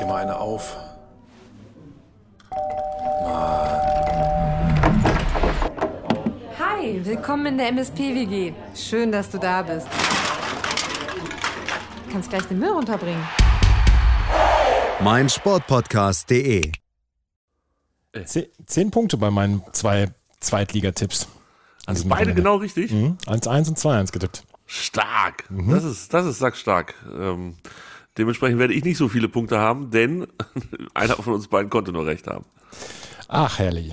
dir mal eine auf. Hi, willkommen in der MSP-WG. Schön, dass du da bist. Du kannst gleich den Müll runterbringen. mein Sportpodcast.de. Zehn, zehn Punkte bei meinen zwei Zweitligatipps. Also beide genau richtig. Mhm. 1-1 und 2-1 getippt. Stark. Mhm. Das ist, das ist sackstark. Ähm, dementsprechend werde ich nicht so viele Punkte haben, denn einer von uns beiden konnte nur recht haben. Ach, herrlich.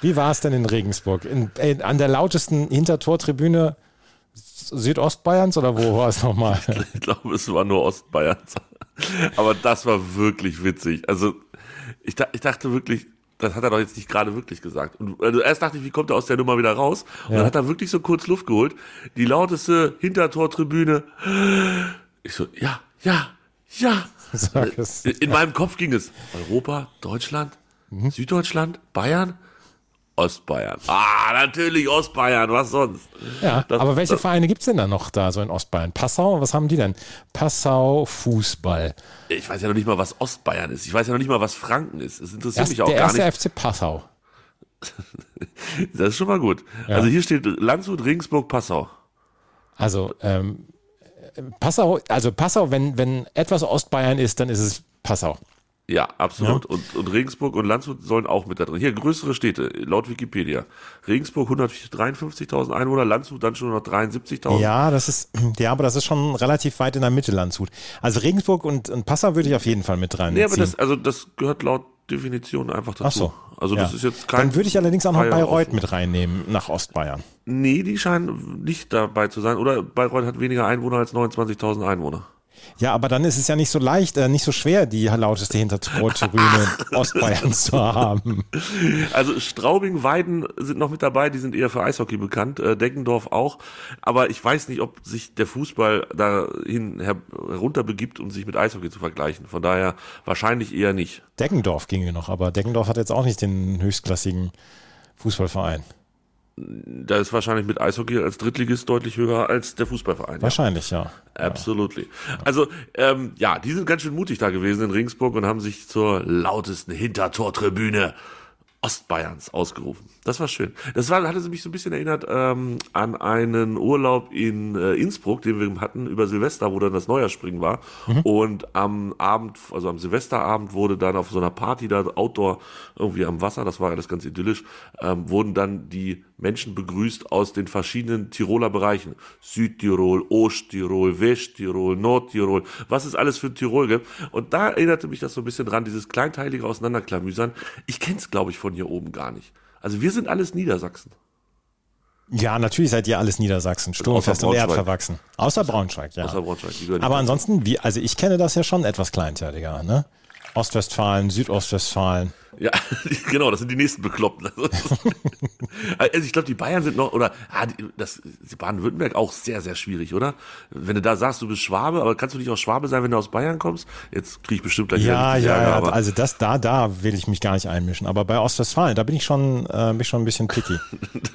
Wie war es denn in Regensburg? In, äh, an der lautesten Hintertortribüne Südostbayerns oder wo war es nochmal? Ich glaube, es war nur Ostbayern. Aber das war wirklich witzig. Also, ich, ich dachte wirklich, das hat er doch jetzt nicht gerade wirklich gesagt. Und also erst dachte ich, wie kommt er aus der Nummer wieder raus? Und dann hat er wirklich so kurz Luft geholt. Die lauteste Hintertortribüne. Ich so, ja, ja, ja. Sag es. In meinem Kopf ging es Europa, Deutschland, Mhm. Süddeutschland, Bayern, Ostbayern. Ah, natürlich Ostbayern, was sonst? Ja, Das- aber welche das- Vereine gibt es denn da noch da so in Ostbayern? Passau, was haben die denn? Passau Fußball. Ich weiß ja noch nicht mal, was Ostbayern ist. Ich weiß ja noch nicht mal, was Franken ist. Das interessiert Erst, mich auch der gar erste nicht. FC Passau. Das ist schon mal gut. Also hier steht Landshut, Regensburg, Passau. Also ähm, Passau, also Passau, wenn, wenn etwas Ostbayern ist, dann ist es Passau. Ja, absolut. Und, und Regensburg und Landshut sollen auch mit da drin. Hier größere Städte, laut Wikipedia. Regensburg 153.000 Einwohner, Landshut dann schon 173.000. Ja, das ist, ja, aber das ist schon relativ weit in der Mitte Landshut. Also Regensburg und, und Passau würde ich auf jeden Fall mit rein. Nee, aber das, also das gehört laut Definition einfach dazu. Ach so. Also ja. das ist jetzt kein. Dann würde ich allerdings auch noch Bayreuth mit reinnehmen nach Ostbayern. Nee, die scheinen nicht dabei zu sein. Oder Bayreuth hat weniger Einwohner als 29.000 Einwohner. Ja, aber dann ist es ja nicht so leicht, äh, nicht so schwer, die lauteste Hintertortribüne Ostbayerns zu haben. Also Straubing, Weiden sind noch mit dabei, die sind eher für Eishockey bekannt, äh, Deggendorf auch. Aber ich weiß nicht, ob sich der Fußball dahin her herunter begibt, um sich mit Eishockey zu vergleichen. Von daher wahrscheinlich eher nicht. Deggendorf ginge noch, aber Deggendorf hat jetzt auch nicht den höchstklassigen Fußballverein. Da ist wahrscheinlich mit Eishockey als Drittligist deutlich höher als der Fußballverein. Ja. Wahrscheinlich, ja. Absolutely. Also, ähm, ja, die sind ganz schön mutig da gewesen in Regensburg und haben sich zur lautesten Hintertortribüne Ostbayerns ausgerufen. Das war schön. Das war, hatte mich so ein bisschen erinnert ähm, an einen Urlaub in äh, Innsbruck, den wir hatten über Silvester, wo dann das Neujahrspringen war. Und am Abend, also am Silvesterabend wurde dann auf so einer Party da Outdoor irgendwie am Wasser, das war alles ganz idyllisch, ähm, wurden dann die Menschen begrüßt aus den verschiedenen Tiroler Bereichen. Südtirol, Osttirol, Westtirol, Nordtirol, was es alles für ein Tirol gibt. Und da erinnerte mich das so ein bisschen dran, dieses kleinteilige Auseinanderklamüsern. Ich kenne es, glaube ich, von hier oben gar nicht. Also wir sind alles Niedersachsen. Ja, natürlich seid ihr alles Niedersachsen, sturmfest und erdverwachsen. Außer Braunschweig, ja. Außer Braunschweig. Aber ansonsten, wie, also ich kenne das ja schon etwas kleinteiliger, ne? Ostwestfalen, Südostwestfalen. Ja, genau, das sind die nächsten Bekloppten. Also ich glaube, die Bayern sind noch, oder ah, das Baden-Württemberg auch sehr, sehr schwierig, oder? Wenn du da sagst, du bist Schwabe, aber kannst du nicht auch Schwabe sein, wenn du aus Bayern kommst? Jetzt kriege ich bestimmt gleich Ja, ja, Ärger, ja, also das da, da will ich mich gar nicht einmischen. Aber bei Ostwestfalen, da bin ich schon, äh, bin ich schon ein bisschen picky.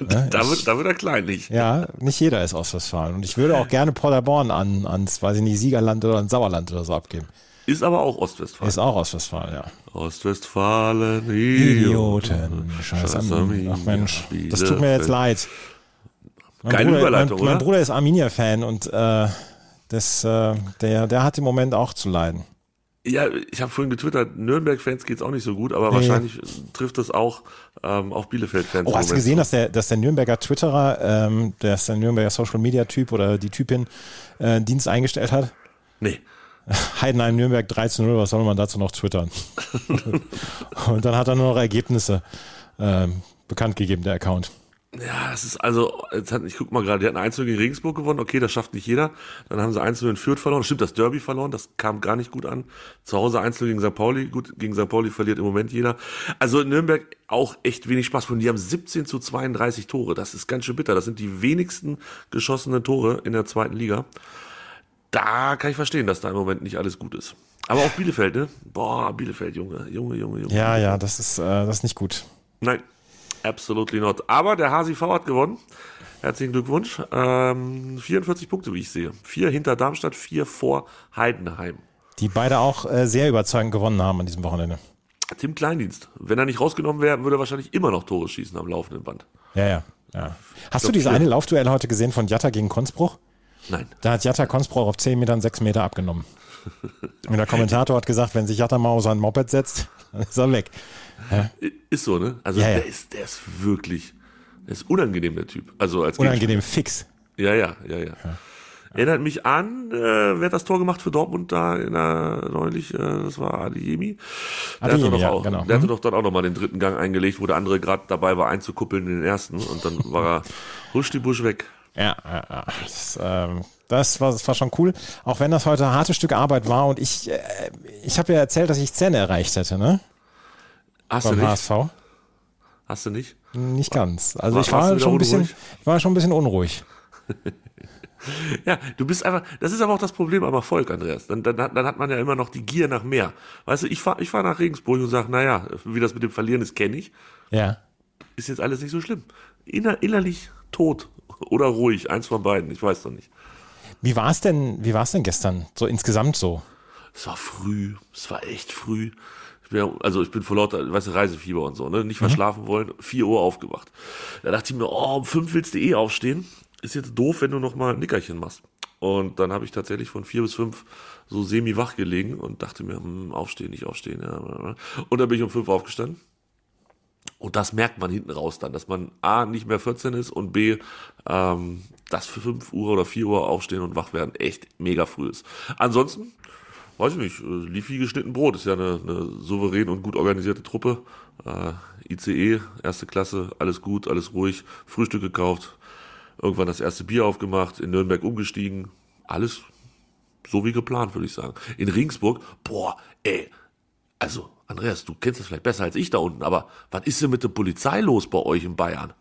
da, wird, da wird er klein nicht. Ja, nicht jeder ist Ostwestfalen. Und ich würde auch gerne Paderborn an, ans, weiß ich nicht, Siegerland oder an Sauerland oder so abgeben. Ist aber auch Ostwestfalen. Ist auch Ostwestfalen, ja. Ostwestfalen, Idioten. Scheiß Scheiß Armin. Ach Mensch, das tut mir jetzt leid. Mein Geile Bruder, Überleitung, mein, mein? Bruder ist Arminia-Fan und äh, das, äh, der, der hat im Moment auch zu leiden. Ja, ich habe vorhin getwittert, Nürnberg-Fans geht's auch nicht so gut, aber Nee. wahrscheinlich trifft es auch ähm, auf Bielefeld-Fans. Oh, hast du gesehen, dass der, dass der Nürnberger Twitterer, ähm, der ist der Nürnberger Social Media Typ oder die Typin, äh, Dienst eingestellt hat? Nee. Heidenheim Nürnberg 3 zu 0, was soll man dazu noch twittern? und dann hat er nur noch Ergebnisse ähm, bekannt gegeben, der Account. Ja, das ist also, jetzt hat, ich guck mal gerade, die hatten 1 gegen Regensburg gewonnen, okay, das schafft nicht jeder. Dann haben sie 1 in Fürth verloren, stimmt, das Derby verloren, das kam gar nicht gut an. Zu Hause 1 gegen St. Pauli, gut, gegen St. Pauli verliert im Moment jeder. Also in Nürnberg auch echt wenig Spaß von. Die haben 17 zu 32 Tore, das ist ganz schön bitter. Das sind die wenigsten geschossenen Tore in der zweiten Liga. Da kann ich verstehen, dass da im Moment nicht alles gut ist. Aber auch Bielefeld, ne? Boah, Bielefeld, Junge, Junge, Junge, Junge. Ja, ja, das ist, äh, das ist nicht gut. Nein, absolutely not. Aber der HSV hat gewonnen. Herzlichen Glückwunsch. Ähm, 44 Punkte, wie ich sehe. Vier hinter Darmstadt, vier vor Heidenheim. die beide auch äh, sehr überzeugend gewonnen haben an diesem Wochenende. Tim Kleindienst. Wenn er nicht rausgenommen wäre, würde er wahrscheinlich immer noch Tore schießen am laufenden Band. Ja, ja. ja. Hast glaub, du diese vier. eine Laufduell heute gesehen von Jatta gegen Konzbruch? Nein. Da hat Jatta Konzbruch auf 10 Metern 6 Meter abgenommen. Und der Kommentator hat gesagt, wenn sich Jatta mal auf sein Moped setzt, dann ist er weg. Ist so, ne? Also Ja, ja. der ist, der ist wirklich, der ist unangenehm, der Typ. Also als Unangenehm fix. Ja, ja, ja, ja. Erinnert mich an, äh, wer hat das Tor gemacht für Dortmund da in der neulich, äh, das war Adeyemi. Der hatte Adeyemi, doch ja, auch, genau. der hatte Mhm. doch dann auch nochmal den dritten Gang eingelegt, wo der andere gerade dabei war einzukuppeln in den ersten und dann war er husch die Busch weg. Ja, ja, ja. Das, ähm, das, war, das war schon cool. Auch wenn das heute ein hartes Stück Arbeit war und ich, äh, ich habe ja erzählt, dass ich Zähne erreicht hätte, ne? Hast du Beim nicht? HSV. Hast du nicht? Nicht ganz. Also War- ich du war schon ein bisschen, unruhig? ich war schon ein bisschen unruhig. Ja, du bist einfach, das ist aber auch das Problem am Erfolg, Andreas. Dann, dann, hat- dann hat man ja immer noch die Gier nach mehr. Weißt du, ich fahr, ich fahr nach Regensburg und sag, naja, wie das mit dem Verlieren ist, kenne ich. Ja. Ist jetzt alles nicht so schlimm. Inner, innerlich tot oder ruhig, eins von beiden, ich weiß doch nicht. Wie war es denn, wie war es denn gestern? So insgesamt so? Es war früh, es war echt früh. Ich bin, also ich bin vor lauter, weißt du, Reisefieber und so, ne? Nicht verschlafen wollen, 4 Uhr aufgewacht. Da dachte ich mir, oh, um 5 willst du eh aufstehen. Ist jetzt doof, wenn du noch mal ein Nickerchen machst. Und dann habe ich tatsächlich von 4 bis 5 so semi-wach gelegen und dachte mir, hm, aufstehen, nicht aufstehen. Ja. Und dann bin ich um 5 aufgestanden. Und das merkt man hinten raus dann, dass man A, nicht mehr 14 ist und B, ähm, dass für 5 Uhr oder 4 Uhr aufstehen und wach werden echt mega früh ist. Ansonsten, weiß ich nicht, äh, lief wie geschnitten Brot, ist ja eine, eine souverän und gut organisierte Truppe. Äh, ICE, erste Klasse, alles gut, alles ruhig, Frühstück gekauft, irgendwann das erste Bier aufgemacht, in Nürnberg umgestiegen, alles so wie geplant, würde ich sagen. In Regensburg, boah, ey, also, Andreas, du kennst das vielleicht besser als ich da unten, aber was ist denn mit der Polizei los bei euch in Bayern?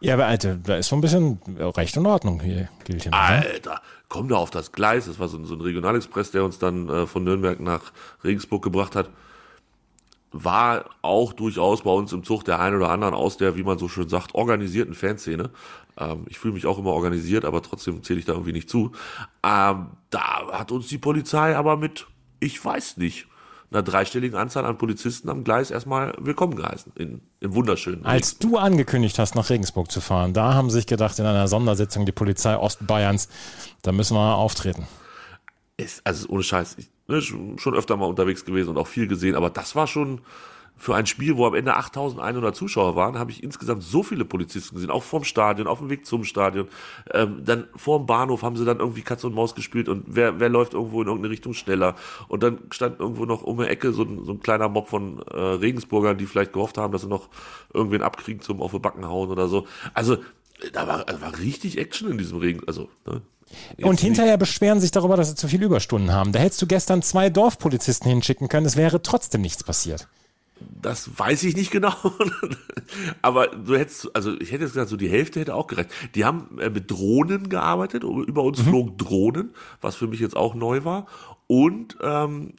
Ja, aber Alter, da ist so ein bisschen Recht und Ordnung hier, gilt hier. ne? Alter, komm da auf das Gleis. Das war so ein, so ein Regionalexpress, der uns dann äh, von Nürnberg nach Regensburg gebracht hat. War auch durchaus bei uns im Zug der einen oder anderen aus der, wie man so schön sagt, organisierten Fanszene. Ähm, ich fühle mich auch immer organisiert, aber trotzdem zähle ich da irgendwie nicht zu. Ähm, da hat uns die Polizei aber mit, ich weiß nicht, einer dreistelligen Anzahl an Polizisten am Gleis erstmal willkommen geheißen. In, Im wunderschönen Als du angekündigt hast, nach Regensburg zu fahren, da haben sich gedacht, in einer Sondersitzung die Polizei Ostbayerns, da müssen wir auftreten. ist, also ohne Scheiß, ich, ne, schon öfter mal unterwegs gewesen und auch viel gesehen, aber das war schon für ein Spiel, wo am Ende 8100 Zuschauer waren, habe ich insgesamt so viele Polizisten gesehen, auch vorm Stadion, auf dem Weg zum Stadion. Ähm, dann vorm Bahnhof haben sie dann irgendwie Katz und Maus gespielt und wer, wer läuft irgendwo in irgendeine Richtung schneller. Und dann stand irgendwo noch um die Ecke so ein, so ein kleiner Mob von äh, Regensburgern, die vielleicht gehofft haben, dass sie noch irgendwen abkriegen zum auf die Backen hauen oder so. Also da war, war richtig Action in diesem Regen, also ne, Jetzt Und nicht- hinterher beschweren sich darüber, dass sie zu viele Überstunden haben. Da hättest du gestern zwei Dorfpolizisten hinschicken können, es wäre trotzdem nichts passiert. Das weiß ich nicht genau. Aber du hättest, also ich hätte jetzt gesagt, so die Hälfte hätte auch gereicht. Die haben äh, mit Drohnen gearbeitet. Über uns flogen Drohnen, was für mich jetzt auch neu war. Und ähm,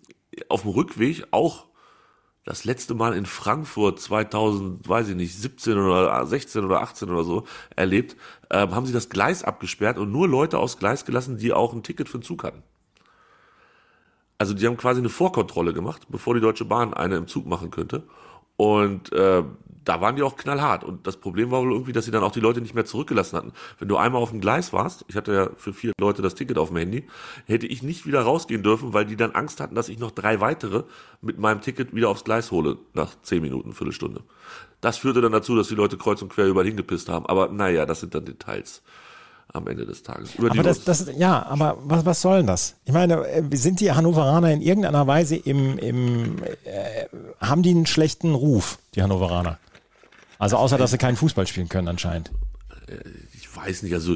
auf dem Rückweg auch das letzte Mal in Frankfurt 2000, weiß ich nicht, 17 oder 16 oder 18 oder so erlebt, ähm, haben sie das Gleis abgesperrt und nur Leute aufs Gleis gelassen, die auch ein Ticket für den Zug hatten. Also die haben quasi eine Vorkontrolle gemacht, bevor die Deutsche Bahn eine im Zug machen könnte. Und äh, da waren die auch knallhart. Und das Problem war wohl irgendwie, dass sie dann auch die Leute nicht mehr zurückgelassen hatten. Wenn du einmal auf dem Gleis warst, ich hatte ja für vier Leute das Ticket auf dem Handy, hätte ich nicht wieder rausgehen dürfen, weil die dann Angst hatten, dass ich noch drei weitere mit meinem Ticket wieder aufs Gleis hole nach zehn Minuten, Viertelstunde. Das führte dann dazu, dass die Leute kreuz und quer überall hingepisst haben. Aber naja, das sind dann Details am Ende des Tages. Die Aber das, das, ja, aber was, was soll denn das? Ich meine, äh, sind die Hannoveraner in irgendeiner Weise im, im äh, haben die einen schlechten Ruf, die Hannoveraner? Also außer, dass sie keinen Fußball spielen können anscheinend. ich weiß nicht, also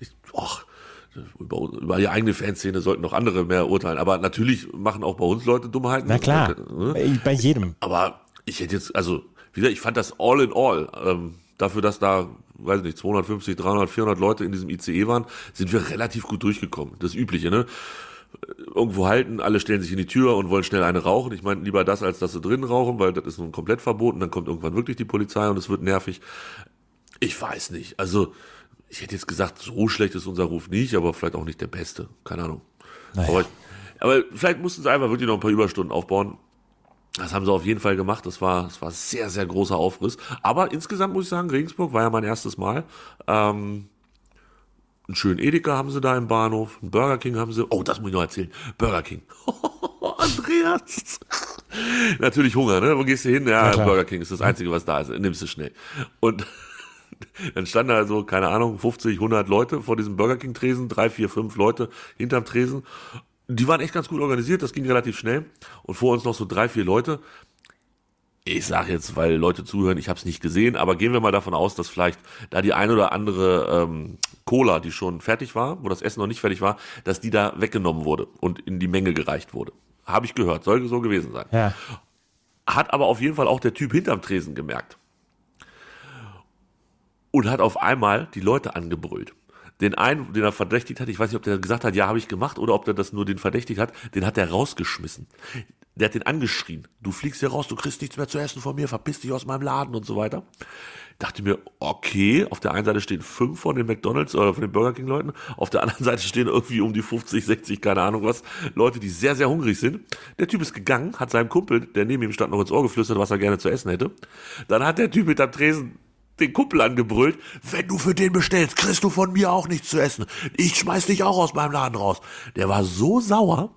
ich, och, über, über die eigene Fanszene sollten noch andere mehr urteilen. Aber natürlich machen auch bei uns Leute Dummheiten. Na klar, Ne? bei, bei jedem. Aber ich hätte jetzt, also, wie gesagt, ich fand das all in all, ähm, dafür, dass da, weiß nicht, 250, 300, 400 Leute in diesem ICE waren, sind wir relativ gut durchgekommen. Das Übliche, ne? Irgendwo halten, alle stellen sich in die Tür und wollen schnell eine rauchen. Ich meine, lieber das, als dass sie drin rauchen, weil das ist nun komplett verboten. Dann kommt irgendwann wirklich die Polizei und es wird nervig. Ich weiß nicht. Also, ich hätte jetzt gesagt, so schlecht ist unser Ruf nicht, aber vielleicht auch nicht der beste. Keine Ahnung. Naja. Aber ich, Aber vielleicht mussten sie einfach wirklich noch ein paar Überstunden aufbauen. Das haben sie auf jeden Fall gemacht. Das war, das war sehr, sehr großer Aufriss. Aber insgesamt muss ich sagen, Regensburg war ja mein erstes Mal. Ähm, einen schönen Edeka haben sie da im Bahnhof, einen Burger King haben sie. Oh, das muss ich noch erzählen. Burger King. Andreas. Natürlich Hunger, ne? Wo gehst du hin? Ja, Ja. Burger King ist das Einzige, was da ist. Nimmst du schnell. Und dann standen da so, keine Ahnung, 50, 100 Leute vor diesem Burger King Tresen, drei, vier, fünf Leute hinterm Tresen. Die waren echt ganz gut organisiert, das ging relativ schnell. Und vor uns noch so drei, vier Leute. Ich sage jetzt, weil Leute zuhören, ich habe es nicht gesehen, aber gehen wir mal davon aus, dass vielleicht da die ein oder andere ähm, Cola, die schon fertig war, wo das Essen noch nicht fertig war, dass die da weggenommen wurde und in die Menge gereicht wurde. Habe ich gehört, soll so gewesen sein. Ja. Hat aber auf jeden Fall auch der Typ hinterm Tresen gemerkt. Und hat auf einmal die Leute angebrüllt. Den einen, den er verdächtigt hat, ich weiß nicht, ob der gesagt hat, ja, habe ich gemacht, oder ob der das nur den verdächtigt hat, den hat er rausgeschmissen. Der hat den angeschrien. Du fliegst hier raus, du kriegst nichts mehr zu essen von mir, verpiss dich aus meinem Laden und so weiter. Dachte mir, okay, auf der einen Seite stehen fünf von den McDonalds oder von den Burger King Leuten, auf der anderen Seite stehen irgendwie um die 50, 60, keine Ahnung was, Leute, die sehr, sehr hungrig sind. Der Typ ist gegangen, hat seinem Kumpel, der neben ihm stand, noch ins Ohr geflüstert, was er gerne zu essen hätte. Dann hat der Typ mit am Tresen den Kumpel angebrüllt, wenn du für den bestellst, kriegst du von mir auch nichts zu essen. Ich schmeiß dich auch aus meinem Laden raus. Der war so sauer,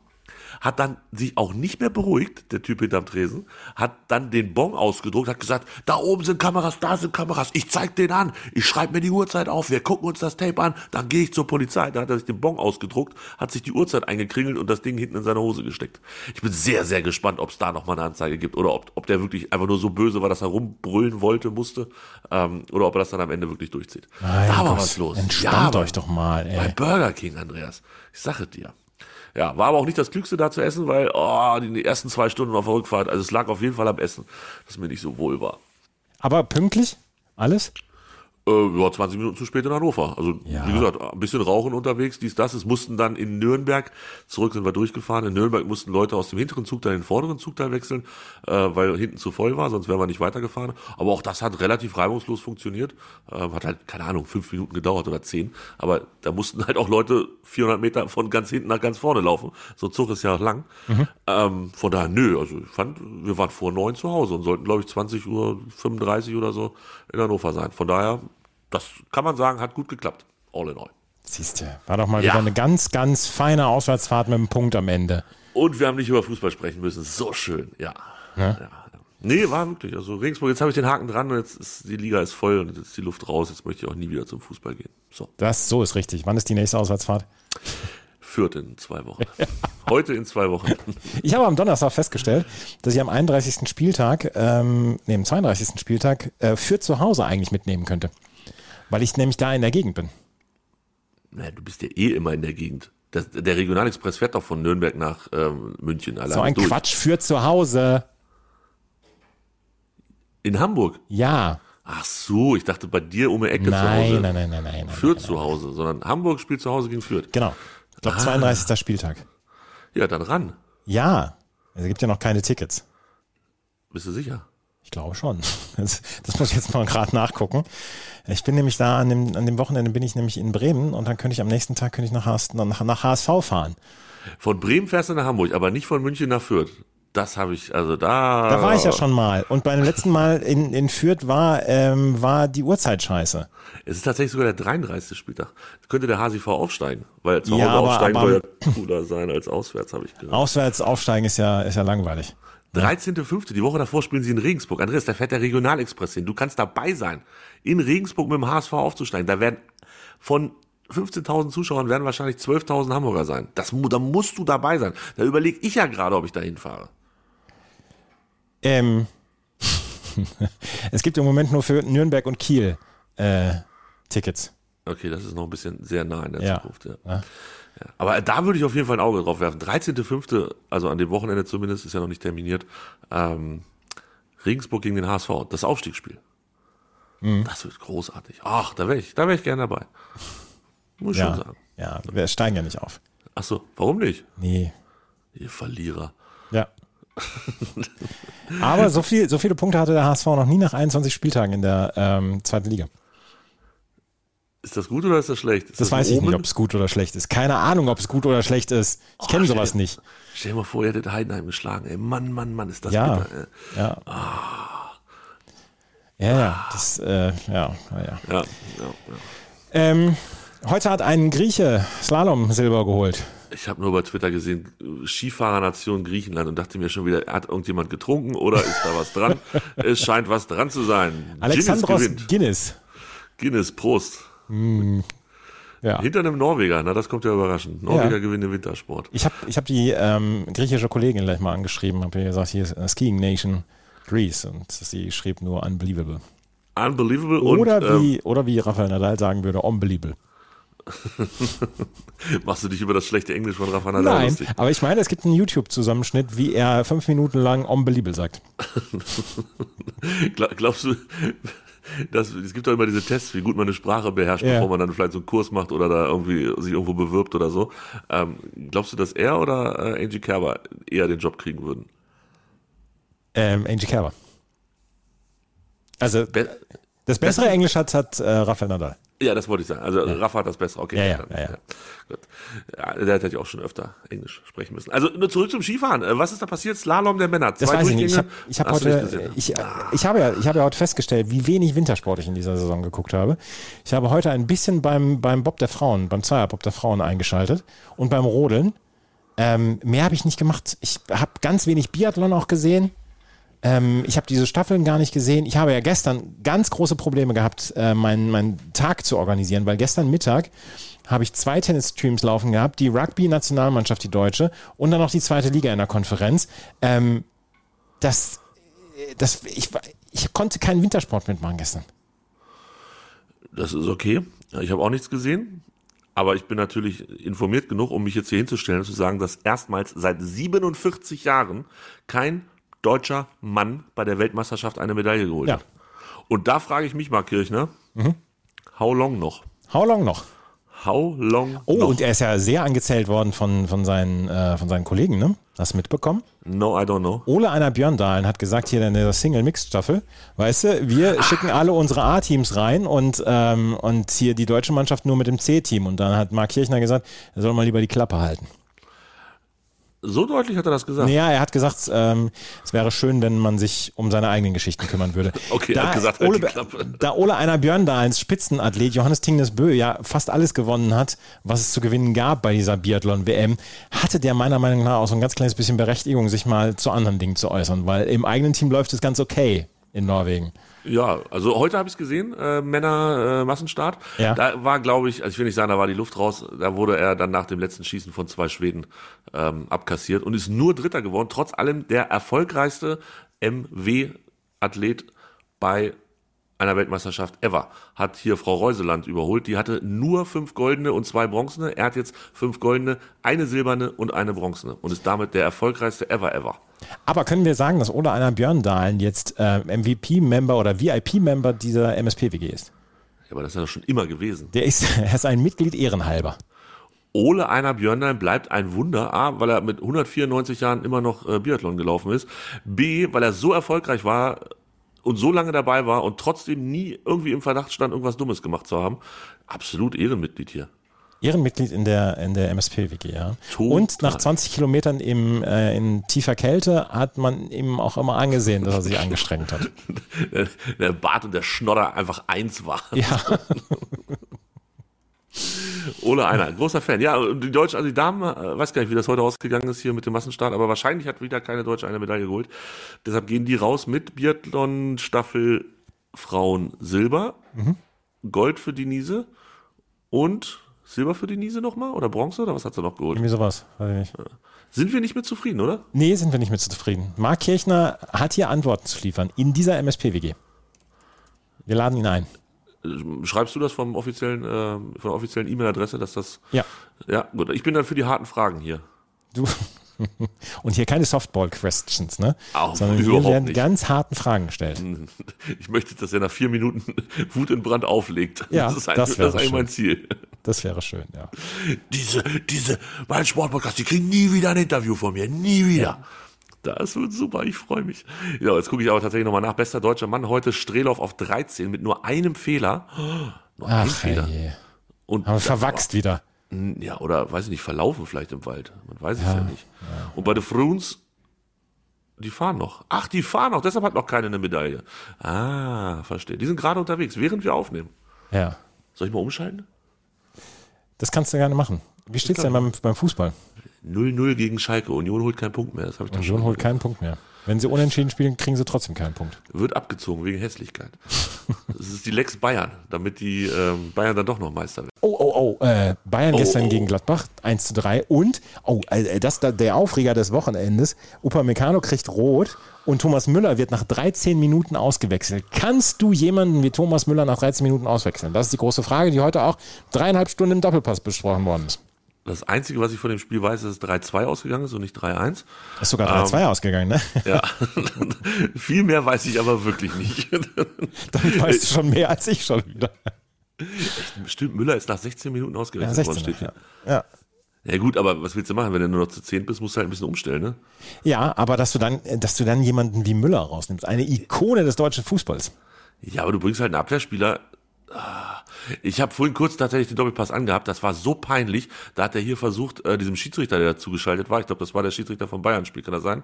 hat dann sich auch nicht mehr beruhigt, der Typ hinterm Tresen, hat dann den Bon ausgedruckt, hat gesagt, da oben sind Kameras, da sind Kameras, ich zeig den an, ich schreibe mir die Uhrzeit auf, wir gucken uns das Tape an, dann gehe ich zur Polizei. Da hat er sich den Bon ausgedruckt, hat sich die Uhrzeit eingekringelt und das Ding hinten in seine Hose gesteckt. Ich bin sehr, sehr gespannt, ob es da nochmal eine Anzeige gibt oder ob, ob der wirklich einfach nur so böse war, dass er rumbrüllen wollte, musste, ähm, oder ob er das dann am Ende wirklich durchzieht. Mein da war Gott, was los. Entspannt Mann. euch doch mal, Bei ey. Burger King, Andreas. Ich sage es dir. Ja, war aber auch nicht das Klügste da zu essen, weil oh, die ersten zwei Stunden auf der Rückfahrt, also es lag auf jeden Fall am Essen, dass mir nicht so wohl war. Aber pünktlich? Alles? Äh, ja, 20 Minuten zu spät in Hannover. Also, Ja. wie gesagt, ein bisschen Rauchen unterwegs, dies, das. Es mussten dann in Nürnberg, zurück sind wir durchgefahren, in Nürnberg mussten Leute aus dem hinteren Zugteil in den vorderen Zugteil wechseln, äh, weil hinten zu voll war, sonst wären wir nicht weitergefahren. Aber auch das hat relativ reibungslos funktioniert. Ähm, hat halt, keine Ahnung, fünf Minuten gedauert oder zehn. Aber da mussten halt auch Leute 400 Meter von ganz hinten nach ganz vorne laufen. So ein Zug ist ja lang. Ähm, von daher, nö, also ich fand, wir waren vor neun zu Hause und sollten, glaube ich, 20 Uhr 35 oder so in Hannover sein. Von daher, das kann man sagen, hat gut geklappt. All in all. Siehst du, war doch mal Ja. wieder eine ganz, ganz feine Auswärtsfahrt mit einem Punkt am Ende. Und wir haben nicht über Fußball sprechen müssen. So schön, ja. ja. ja. Nee, war wirklich. Also Regensburg, jetzt habe ich den Haken dran und jetzt ist die Liga ist voll und jetzt ist die Luft raus. Jetzt möchte ich auch nie wieder zum Fußball gehen. So, Das, so ist richtig. Wann ist die nächste Auswärtsfahrt? Fürth in zwei Wochen. Heute in zwei Wochen. Ich habe am Donnerstag festgestellt, dass ich am 31. Spieltag, ähm, nee, am 32. Spieltag, äh, für zu Hause eigentlich mitnehmen könnte. Weil ich nämlich da in der Gegend bin. Naja, du bist ja eh immer in der Gegend. Das, der Regionalexpress fährt doch von Nürnberg nach ähm, München alleine So ein durch. Quatsch für zu Hause. In Hamburg. Ja. Ach so, ich dachte bei dir um die Ecke zu Nein, Hause. nein, nein, nein, nein. nein, Fürth nein, zu Hause, sondern Hamburg spielt zu Hause gegen Fürth. Genau. Ich glaube, 32. Spieltag. Ja, dann ran. Ja. Es gibt ja noch keine Tickets. Bist du sicher? Ich glaube schon. Das, das muss ich jetzt mal gerade nachgucken. Ich bin nämlich da an dem, an dem Wochenende bin ich nämlich in Bremen und dann könnte ich am nächsten Tag könnte ich nach, HS, nach, nach HSV fahren. Von Bremen fährst du nach Hamburg, aber nicht von München nach Fürth. Das habe ich, also da. Da war ich ja schon mal. Und beim letzten Mal in, in Fürth war, ähm, war die Uhrzeit scheiße. Es ist tatsächlich sogar der 33. Spieltag. Könnte der HSV aufsteigen, weil zu Hause Ja, aber- aufsteigen aber- soll ja cooler sein als auswärts, habe ich gehört. Auswärts aufsteigen ist ja, ist ja langweilig. 13.05. Die Woche davor spielen sie in Regensburg. Andreas, da fährt der Regionalexpress hin. Du kannst dabei sein, in Regensburg mit dem HSV aufzusteigen. Da werden von 15.000 Zuschauern werden wahrscheinlich 12.000 Hamburger sein. Das, da musst du dabei sein. Da überlege ich ja gerade, ob ich da hinfahre. Ähm, es gibt im Moment nur für Nürnberg und Kiel äh, Tickets. Okay, das ist noch ein bisschen sehr nah in der Ja. Zukunft. Ja. Ja. Ja. Aber da würde ich auf jeden Fall ein Auge drauf werfen. 13.05., also an dem Wochenende zumindest, ist ja noch nicht terminiert. Ähm, Regensburg gegen den HSV, das Aufstiegsspiel. Mhm. Das wird großartig. Ach, da wäre ich, da wäre ich gerne dabei. Muss ich schon Ja, sagen. ja, wir steigen ja nicht auf. Ach so, warum nicht? Nee. Ihr Verlierer. Ja. Aber so, viel, so viele Punkte hatte der HSV noch nie nach 21 Spieltagen in der ähm, zweiten Liga. Ist das gut oder ist das schlecht? Ist Das, weiß ein ich nicht, ob es gut oder schlecht ist. Keine Ahnung, ob es gut oder schlecht ist. Ich kenne Oh, sowas stell- nicht. Stell dir mal vor, ihr hättet Heidenheim geschlagen. Ey, Mann, Mann, Mann, ist das Ja. bitter. Ey. Ja. Ja, ja. Das, äh, ja, ja, ja. Ja, ja, ja. Ähm, heute hat ein Grieche Slalom Silber geholt. Ich habe nur bei Twitter gesehen, Skifahrernation Griechenland und dachte mir schon wieder, hat irgendjemand getrunken oder ist da was dran? es scheint was dran zu sein. Alexandros Guinness. Guinness. Guinness, Prost. Ja. Hinter einem Norweger, na das kommt ja überraschend. Norweger Ja. gewinnt den Wintersport. Ich habe ich hab die ähm, griechische Kollegin gleich mal angeschrieben, habe ihr gesagt, hier ist äh, Skiing Nation Greece und sie schrieb nur unbelievable. Unbelievable und Oder ähm, wie, oder wie Rafael Nadal sagen würde, unbelievable. machst du dich über das schlechte Englisch von Rafa Nadal Nein, lustig? aber ich meine, es gibt einen YouTube-Zusammenschnitt, wie er fünf Minuten lang unbelievable sagt. Gla- Glaubst du, dass, es gibt doch immer diese Tests, wie gut man eine Sprache beherrscht, Ja. bevor man dann vielleicht so einen Kurs macht oder da irgendwie sich irgendwo bewirbt oder so. Ähm, glaubst du, dass er oder äh, Angie Kerber eher den Job kriegen würden? Ähm, Angie Kerber. Also, Be das bessere Englisch hat, hat äh, Rafael Nadal. Ja, das wollte ich sagen. Also Rafa hat das bessere. Okay, Ja, ja, ja, ja. Gut. ja, der hätte ja auch schon öfter Englisch sprechen müssen. Also nur zurück zum Skifahren. Äh, Was ist da passiert? Slalom der Männer. Das Zwei weiß ich nicht. Ich habe Durchgänge? ich hab heute, ich, ich habe ja, ich habe ja heute festgestellt, wie wenig Wintersport ich in dieser Saison geguckt habe. Ich habe heute ein bisschen beim, beim Bob der Frauen, beim Zweierbob der Frauen eingeschaltet und beim Rodeln. Ähm, mehr habe ich nicht gemacht. Ich habe ganz wenig Biathlon auch gesehen. Ähm, ich habe diese Staffeln gar nicht gesehen. Ich habe ja gestern ganz große Probleme gehabt, äh, meinen, meinen Tag zu organisieren, weil gestern Mittag habe ich zwei Tennisstreams laufen gehabt, die Rugby-Nationalmannschaft, die deutsche, und dann noch die zweite Liga in der Konferenz. Ähm, das, das, ich, ich konnte keinen Wintersport mitmachen gestern. Das ist okay. Ich habe auch nichts gesehen. Aber ich bin natürlich informiert genug, um mich jetzt hier hinzustellen und zu sagen, dass erstmals seit 47 Jahren kein deutscher Mann bei der Weltmeisterschaft eine Medaille geholt Ja. Mhm. Und da frage ich mich, Mark Kirchner, how long noch? How long noch? How long Oh, noch? und er ist ja sehr angezählt worden von, von, seinen, äh, von seinen Kollegen, ne? Hast du mitbekommen? no, I don't know. Ole Einer Björndalen hat gesagt hier in der Single-Mix-Staffel, weißt du, wir schicken alle unsere A-Teams rein und, ähm, und hier die deutsche Mannschaft nur mit dem C-Team. Und dann hat Mark Kirchner gesagt, er soll mal lieber die Klappe halten. So deutlich hat er das gesagt. Naja, er hat gesagt, ähm, es wäre schön, wenn man sich um seine eigenen Geschichten kümmern würde. Okay, er da hat gesagt, halt Ole, Klappe. da Ole Einer Björndalens Spitzenathlet Johannes Tingnes Bö ja fast alles gewonnen hat, was es zu gewinnen gab bei dieser Biathlon-WM, hatte der meiner Meinung nach auch so ein ganz kleines bisschen Berechtigung, sich mal zu anderen Dingen zu äußern, weil im eigenen Team läuft es ganz okay in Norwegen. Ja, also heute habe ich es gesehen, äh, Männer äh, Massenstart. Ja. Da war, glaube ich, also ich will nicht sagen, da war die Luft raus, da wurde er dann nach dem letzten Schießen von zwei Schweden ähm, abkassiert und ist nur Dritter geworden, trotz allem der erfolgreichste MW-Athlet bei einer Weltmeisterschaft ever. Hat hier Frau Reuseland überholt. Die hatte nur fünf goldene und zwei bronzene. Er hat jetzt fünf goldene, eine silberne und eine bronzene und ist damit der erfolgreichste ever ever. Aber können wir sagen, dass Ole Einer Björndalen jetzt äh, MVP-Member oder VIP-Member dieser MSP-WG ist? Ja, aber das ist ja schon immer gewesen. Der ist, er ist ein Mitglied ehrenhalber. Ole Einer Björnlein bleibt ein Wunder. A, weil er mit 194 Jahren immer noch äh, Biathlon gelaufen ist. B, weil er so erfolgreich war und so lange dabei war und trotzdem nie irgendwie im Verdacht stand, irgendwas Dummes gemacht zu haben. Absolut Ehrenmitglied hier. Ehrenmitglied in der, in der MSP-WG, ja. Total. Und nach 20 Kilometern im, äh, in tiefer Kälte hat man ihm auch immer angesehen, dass er sich angestrengt hat. Der, der Bart und der Schnodder einfach eins war. Ja, Ole Einer, großer Fan. Ja, und die Deutschen, also die Damen, äh, weiß gar nicht, wie das heute ausgegangen ist hier mit dem Massenstart, aber wahrscheinlich hat wieder keine Deutsche eine Medaille geholt. Deshalb gehen die raus mit Biathlon Staffel Frauen Silber, Gold für Denise und Silber für Denise nochmal oder Bronze oder was hat sie noch geholt? irgendwie sowas. Weiß ich nicht. Sind wir nicht mit zufrieden, oder? Nee, sind wir nicht mit zufrieden. Marc Kirchner hat hier Antworten zu liefern in dieser MSP-WG. Wir laden ihn ein. Äh, Schreibst du das vom offiziellen, äh, von der offiziellen E-Mail-Adresse, dass das, Ja, ja, gut. Ich bin dann für die harten Fragen hier. du. Und hier keine Softball-Questions, ne? Auch Sondern hier werden nicht. ganz harten Fragen gestellt. Ich möchte, dass er nach vier Minuten Wut in Brand auflegt. Ja, das ist, ein, das das wäre ist eigentlich schön. mein Ziel. Das wäre schön, ja. Diese, diese, mein Sportpodcast, die kriegen nie wieder ein Interview von mir. Nie wieder. Das wird super, ich freue mich. Ja, jetzt gucke ich aber tatsächlich nochmal nach. Bester deutscher Mann heute, Strelov auf 13 mit nur einem Fehler. Nur ein Ach, Fehler. je. Und Haben verwachst wieder. Ja, oder weiß ich nicht, verlaufen vielleicht im Wald. Man weiß es ja, nicht. Und bei den Fruns, die fahren noch. Ach, die fahren noch, deshalb hat noch keiner eine Medaille. Ah, verstehe. Die sind gerade unterwegs, während wir aufnehmen. Ja. Soll ich mal umschalten? Das kannst du gerne machen. Wie steht's denn beim, beim Fußball? 0-0 gegen Schalke. Union holt keinen Punkt mehr. Das ich Union holt keinen Punkt mehr. Wenn sie unentschieden spielen, kriegen sie trotzdem keinen Punkt. Wird abgezogen wegen Hässlichkeit. das ist die Lex Bayern, damit die ähm, Bayern dann doch noch Meister werden. Oh, oh, oh. Äh, Bayern Oh, gestern oh, oh. gegen Gladbach 1 zu 3. Und, oh, äh, das da der Aufreger des Wochenendes. Upamecano kriegt rot und Thomas Müller wird nach 13 Minuten ausgewechselt. Kannst du jemanden wie Thomas Müller nach 13 Minuten auswechseln? Das ist die große Frage, die heute auch dreieinhalb Stunden im Doppelpass besprochen worden ist. Das Einzige, was ich von dem Spiel weiß, ist, dass es 3-2 ausgegangen ist und nicht 3-1. Ist sogar 3-2 ausgegangen, ne? Ja. Viel mehr weiß ich aber wirklich nicht. Damit weißt du schon mehr als ich schon wieder. Stimmt, Müller ist nach 16 Minuten Ja, ausgerechnet worden, 16. steht hier. Ja. ja. Ja gut, aber was willst du machen, wenn du nur noch zu 10 bist, musst du halt ein bisschen umstellen, ne? Ja, aber dass du dann, dass du dann jemanden wie Müller rausnimmst, eine Ikone des deutschen Fußballs. Ja, aber du bringst halt einen Abwehrspieler. Ich habe vorhin kurz tatsächlich den Doppelpass angehabt, das war so peinlich. Da hat er hier versucht, äh, diesem Schiedsrichter, der dazugeschaltet war, ich glaube, das war der Schiedsrichter vom Bayern-Spiel, kann das sein?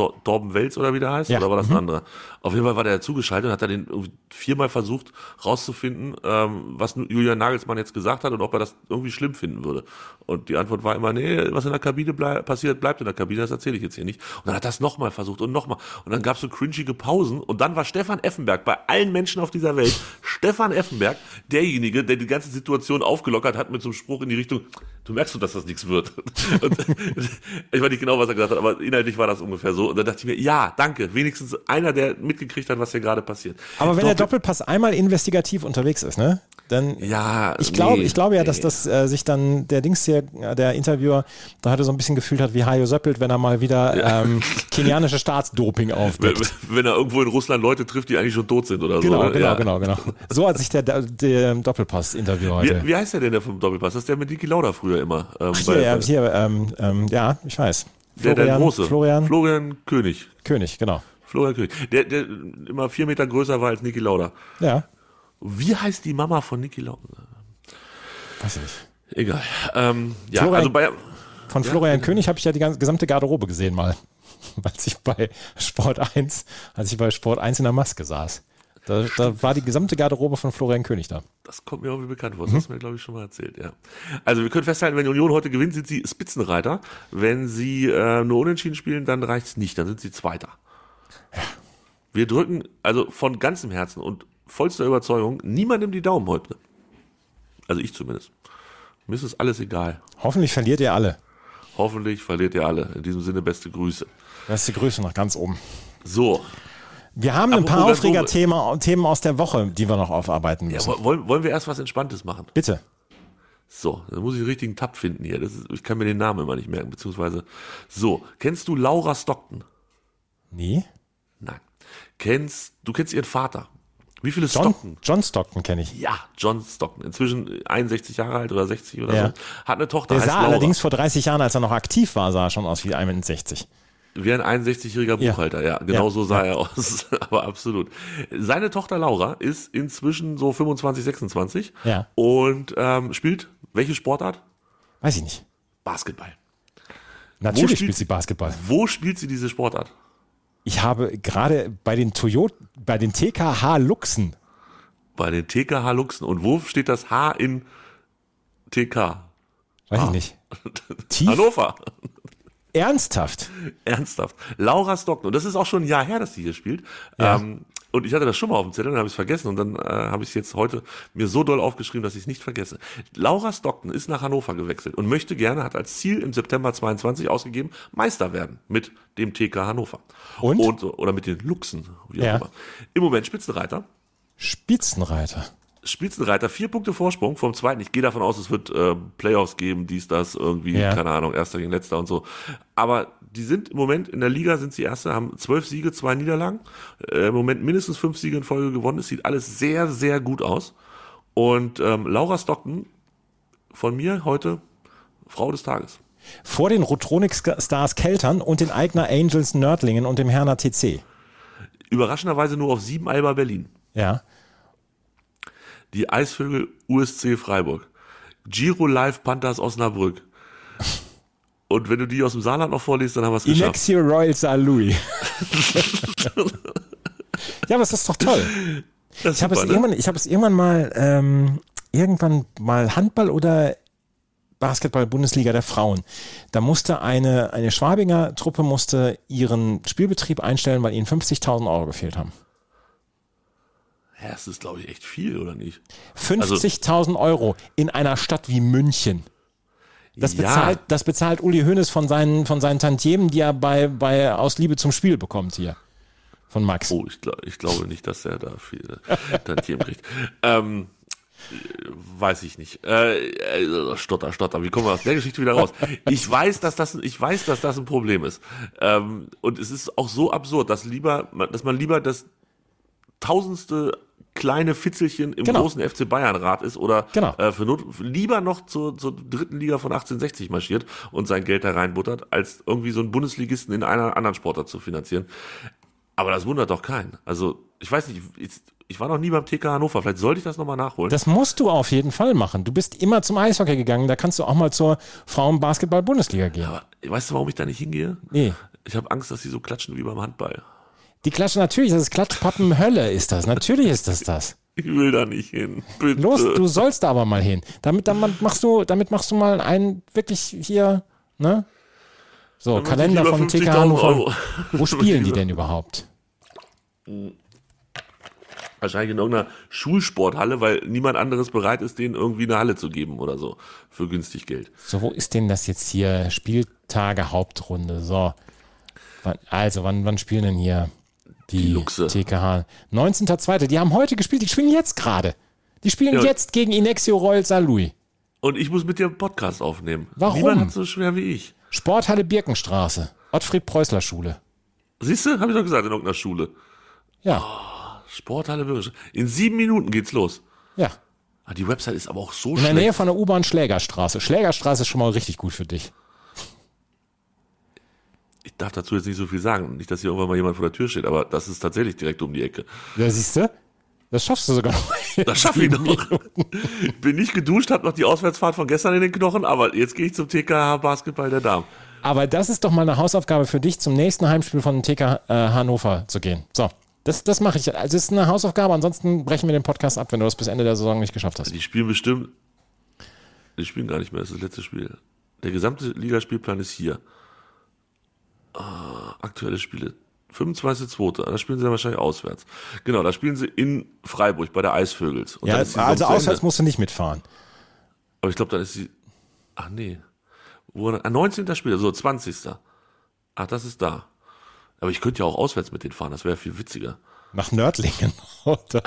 Tor Torben Welz oder wie der heißt? Ja. Oder war das ein anderer? Auf jeden Fall war der dazugeschaltet und hat er den viermal versucht rauszufinden, ähm, was Julian Nagelsmann jetzt gesagt hat und ob er das irgendwie schlimm finden würde. Und die Antwort war immer, nee, was in der Kabine blei passiert, bleibt in der Kabine, das erzähle ich jetzt hier nicht. Und dann hat er das nochmal versucht und nochmal. Und dann gab es so cringige Pausen und dann war Stefan Effenberg bei allen Menschen auf dieser Welt, Stefan Effenberg, derjenige, der die ganze Situation aufgelockert hat mit so einem Spruch in die Richtung, du merkst doch, dass das nichts wird. Und ich weiß nicht genau, was er gesagt hat, aber inhaltlich war das ungefähr so. Und dann dachte ich mir, ja, danke, wenigstens einer, der mitgekriegt hat, was hier gerade passiert. Aber wenn der Doppel- Doppelpass einmal investigativ unterwegs ist, ne? Dann ja, ich glaube, nee, ich glaube ja, dass nee. das äh, sich dann der Dings hier, der Interviewer, da hatte so ein bisschen gefühlt hat wie Hajo Söppelt, wenn er mal wieder ähm, kenianische Staatsdoping wenn, aufdeckt. wenn er irgendwo in Russland Leute trifft, die eigentlich schon tot sind oder Genau, so. ne? genau, ja. genau, genau. So hat sich der, der Doppelpass-Interview heute. Wie, wie heißt der denn der vom Doppelpass? Das ist der mit Niki Lauda früher immer. Ähm, Hier, bei- ja, bei- hier ähm, ähm, ja, ich weiß. der, der große. Florian Florian König. König, genau. Florian König. Der, der immer vier Meter größer war als Niki Lauda. Ja, Wie heißt die Mama von Niki Lauda? weiß ich nicht. Egal. Ähm, ja, Florian- also bei, Von Florian König habe ich ja die ganze, gesamte Garderobe gesehen mal, als ich bei Sport 1, als ich bei Sport 1 in der Maske saß. Da, da war die gesamte Garderobe von Florian König da. Das kommt mir irgendwie bekannt vor. Das hast du mir, glaube ich, schon mal erzählt, ja. Also wir können festhalten, wenn die Union heute gewinnt, sind sie Spitzenreiter. Wenn sie äh, nur unentschieden spielen, dann reicht's nicht. Dann sind sie Zweiter. Wir drücken also von ganzem Herzen und vollster Überzeugung niemandem die Daumen heute. Also ich zumindest. Mir ist es alles egal. Hoffentlich verliert ihr alle. Hoffentlich verliert ihr alle. In diesem Sinne beste Grüße. Beste Grüße nach ganz oben. So, Wir haben ein paar Aufreger-Themen Themen aus der Woche, die wir noch aufarbeiten ja, müssen. wo- wollen, wollen wir erst was Entspanntes machen? Bitte. So, dann muss ich den richtigen Tab finden hier. Ist, ich kann mir den Namen immer nicht merken, beziehungsweise. So, kennst du Laura Stockton? Nee. Nein. Kennst, du kennst ihren Vater. Wie viele John Stockton? John Stockton kenne ich. Ja, John Stockton. Inzwischen 61 Jahre alt oder 60 oder Ja. so. Hat eine Tochter, Der heißt sah Laura. allerdings vor 30 Jahren, als er noch aktiv war, sah er schon aus wie 61. Wie ein 61-jähriger Ja. Buchhalter, ja. Genau Ja, so sah er aus. Aber absolut. Seine Tochter Laura ist inzwischen so 25, 26 Ja. und ähm, spielt welche Sportart? Weiß ich nicht. Basketball. Natürlich spielt spielt sie- sie Basketball. Wo spielt sie diese Sportart? Ich habe gerade bei den Toyota, bei den TKH Luxen, Bei den TKH Luxen. Und wo steht das H in TK? weiß Ah. ich nicht. Tief Hannover. Ernsthaft. Ernsthaft. Laura Stockton. Und das ist auch schon ein Jahr her, dass sie hier spielt. Ja. Ähm, und ich hatte das schon mal auf dem Zettel, dann habe ich es vergessen und dann äh, habe ich es jetzt heute mir so doll aufgeschrieben, dass ich es nicht vergesse. Laura Stockton ist nach Hannover gewechselt und möchte gerne, hat als Ziel im September 22 ausgegeben, Meister werden mit dem TK Hannover. Und? oder mit den Luchsen, wie auch Ja. immer. Im Moment Spitzenreiter. Spitzenreiter. Spitzenreiter, vier Punkte Vorsprung vom zweiten. Ich gehe davon aus, es wird äh, Playoffs geben, dies, das, irgendwie, Ja. keine Ahnung, erster gegen letzter und so. Aber die sind im Moment in der Liga, sind sie Erste, haben zwölf Siege, zwei Niederlagen. Äh, Im Moment mindestens fünf Siege in Folge gewonnen. Es sieht alles sehr, sehr gut aus. Und ähm, Laura Stockton, von mir heute Frau des Tages. Vor den Rotronic-Stars Keltern und den Eigner Angels Nördlingen und dem Herner TC. Überraschenderweise nur auf sieben Alba Berlin. Ja. Die Eisvögel USC Freiburg. Giro Live Panthers Osnabrück. Und wenn du die aus dem Saarland noch vorliest, dann haben wir es geschafft. Inexio Royal St. Louis. ja, aber es ist doch toll. Das Ich habe es, ne? hab es irgendwann mal, ähm, irgendwann mal Handball oder Basketball-Bundesliga der Frauen. Da musste eine, eine Schwabinger Truppe musste ihren Spielbetrieb einstellen, weil ihnen 50.000 Euro gefehlt haben. Ja, das ist, glaube ich, echt viel, oder nicht? 50.000 Euro in einer Stadt wie München. Das Ja. bezahlt, das bezahlt Uli Hoeneß von seinen, von seinen Tantiemen, die er bei, bei Aus Liebe zum Spiel bekommt hier. Von Max. Oh, ich, glaub, ich glaube nicht, dass er da viel Tantiemen kriegt. Ähm, äh, weiß ich nicht. Äh, äh, stotter, stotter. Wie kommen wir aus der Geschichte wieder raus? Ich weiß, dass das, ich weiß, dass das ein Problem ist. Ähm, und es ist auch so absurd, dass lieber, dass man lieber das tausendste kleine Fitzelchen im Genau. großen FC Bayern Rat ist oder Genau. äh, für Not, lieber noch zur, zur dritten Liga von 1860 marschiert und sein Geld da reinbuttert, als irgendwie so einen Bundesligisten in einer anderen Sportart zu finanzieren. Aber das wundert doch keinen. Also, ich weiß nicht, ich, ich war noch nie beim TK Hannover. Vielleicht sollte ich das nochmal nachholen. Das musst du auf jeden Fall machen. Du bist immer zum Eishockey gegangen. Da kannst du auch mal zur Frauenbasketball-Bundesliga gehen. Aber weißt du, warum ich da nicht hingehe? Nee. Ich habe Angst, dass sie so klatschen wie beim Handball. Die klatschen natürlich, das ist Klatschpappen-Hölle ist das. Natürlich ist das das. Ich will da nicht hin. Bitte. Los, du sollst da aber mal hin. Damit, damit machst du, damit machst du mal einen wirklich hier, ne? So, möchte Kalender von TK 50.000 Hannover. Wo spielen die denn überhaupt? Wahrscheinlich in irgendeiner Schulsporthalle, weil niemand anderes bereit ist, denen irgendwie eine Halle zu geben oder so. Für günstig Geld. So, wo ist denn das jetzt hier? Spieltage Hauptrunde. So. Also, wann, wann spielen denn hier die, Die Luchse. TKH? 19.02. Die haben heute gespielt, die spielen jetzt gerade. Die spielen Ja. jetzt gegen Inexio Royal St. Louis. Und ich muss mit dir einen Podcast aufnehmen. Warum? Niemand hat so schwer wie ich. Sporthalle Birkenstraße. Ottfried Preußler Schule. Siehst du? Habe ich doch gesagt, in irgendeiner Schule. Ja, Sporthalle Bürger. In sieben Minuten geht's los. ja. Ah, die Website ist aber auch so In der. Nähe von der U-Bahn Schlägerstraße. Schlägerstraße ist schon mal richtig gut für dich. Ich darf dazu jetzt nicht so viel sagen. Nicht, dass hier irgendwann mal jemand vor der Tür steht, aber das ist tatsächlich direkt um die Ecke. Ja, siehst du? Das schaffst du sogar noch. Das schaffe ich noch. Bin nicht geduscht, hab noch die Auswärtsfahrt von gestern in den Knochen, aber jetzt gehe ich zum TKH Basketball der Damen. Aber das ist doch mal eine Hausaufgabe für dich, zum nächsten Heimspiel von TK äh, Hannover zu gehen. So, das, das mache ich. Also, es ist eine Hausaufgabe, ansonsten brechen wir den Podcast ab, wenn du das bis Ende der Saison nicht geschafft hast. Die spielen bestimmt. Die spielen gar nicht mehr, das ist das letzte Spiel. Der gesamte Ligaspielplan ist hier. Ah, aktuelle Spiele. 25.2. Da spielen sie dann wahrscheinlich auswärts. Genau, da spielen sie in Freiburg bei der Eisvögels. Und Ja, also auswärts musst du nicht mitfahren. Aber ich glaube, dann ist sie. Ach nee. Wo, ah, 19. Spiel, so 20. Ach, das ist da. Aber ich könnte ja auch auswärts mit denen fahren, das wäre viel witziger. Nach Nördlingen. Oder